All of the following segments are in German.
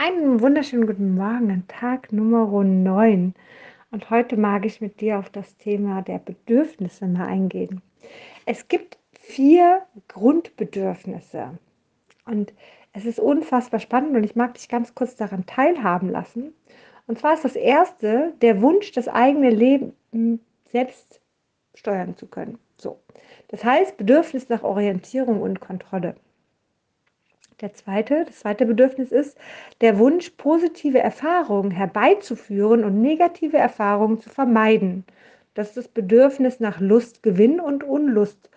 Einen wunderschönen guten Morgen an Tag Nummer 9. Und heute mag ich mit dir auf das Thema der Bedürfnisse mal eingehen. Es gibt vier Grundbedürfnisse. Und es ist unfassbar spannend und ich mag dich ganz kurz daran teilhaben lassen. Und zwar ist das erste der Wunsch, das eigene Leben selbst steuern zu können. So. Das heißt, Bedürfnis nach Orientierung und Kontrolle. Der zweite, das zweite Bedürfnis ist der Wunsch, positive Erfahrungen herbeizuführen und negative Erfahrungen zu vermeiden. Das ist das Bedürfnis nach Lustgewinn und Unlust,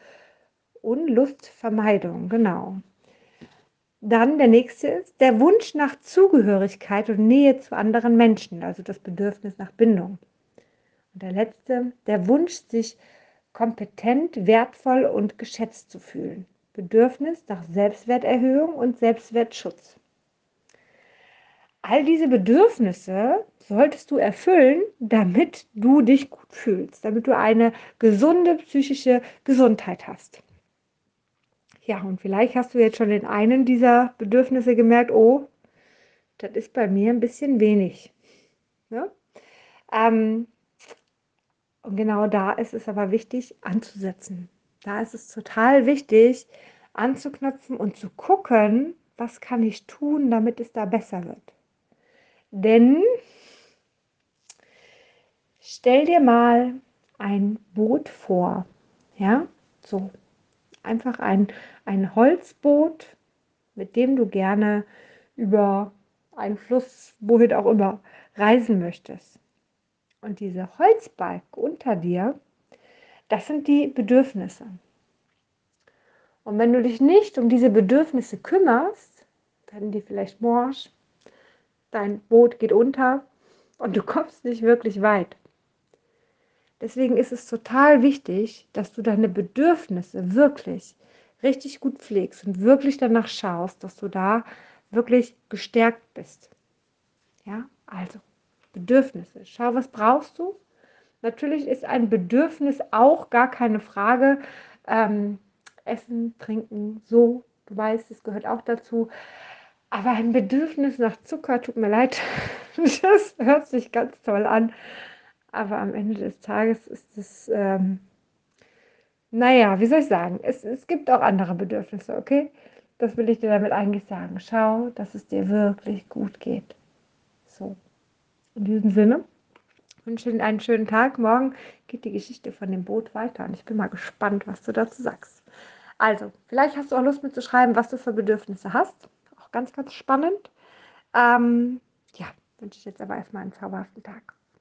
Unlustvermeidung, genau. Dann der nächste ist der Wunsch nach Zugehörigkeit und Nähe zu anderen Menschen, also das Bedürfnis nach Bindung. Und der letzte, der Wunsch, sich kompetent, wertvoll und geschätzt zu fühlen. Bedürfnis nach Selbstwerterhöhung und Selbstwertschutz. All diese Bedürfnisse solltest du erfüllen, damit du dich gut fühlst, damit du eine gesunde psychische Gesundheit hast. Ja, und vielleicht hast du jetzt schon in einem dieser Bedürfnisse gemerkt, oh, das ist bei mir ein bisschen wenig. Ne? Ähm, und genau da ist es aber wichtig anzusetzen. Da ist es total wichtig, anzuknöpfen und zu gucken, was kann ich tun, damit es da besser wird. Denn stell dir mal ein Boot vor, ja, so einfach ein, ein Holzboot, mit dem du gerne über einen Fluss, wohin auch immer, reisen möchtest. Und diese Holzbalk unter dir, das sind die Bedürfnisse. Und wenn du dich nicht um diese Bedürfnisse kümmerst, werden die vielleicht morsch, dein Boot geht unter und du kommst nicht wirklich weit. Deswegen ist es total wichtig, dass du deine Bedürfnisse wirklich richtig gut pflegst und wirklich danach schaust, dass du da wirklich gestärkt bist. Ja, also Bedürfnisse. Schau, was brauchst du? Natürlich ist ein Bedürfnis auch gar keine Frage. Ähm, Essen, Trinken, so, du weißt, es gehört auch dazu. Aber ein Bedürfnis nach Zucker, tut mir leid, das hört sich ganz toll an. Aber am Ende des Tages ist es, ähm, naja, wie soll ich sagen, es, es gibt auch andere Bedürfnisse, okay? Das will ich dir damit eigentlich sagen. Schau, dass es dir wirklich gut geht. So, in diesem Sinne wünsche dir einen schönen Tag. Morgen geht die Geschichte von dem Boot weiter und ich bin mal gespannt, was du dazu sagst. Also, vielleicht hast du auch Lust mitzuschreiben, was du für Bedürfnisse hast. Auch ganz, ganz spannend. Ähm, ja, wünsche ich jetzt aber erstmal einen zauberhaften Tag.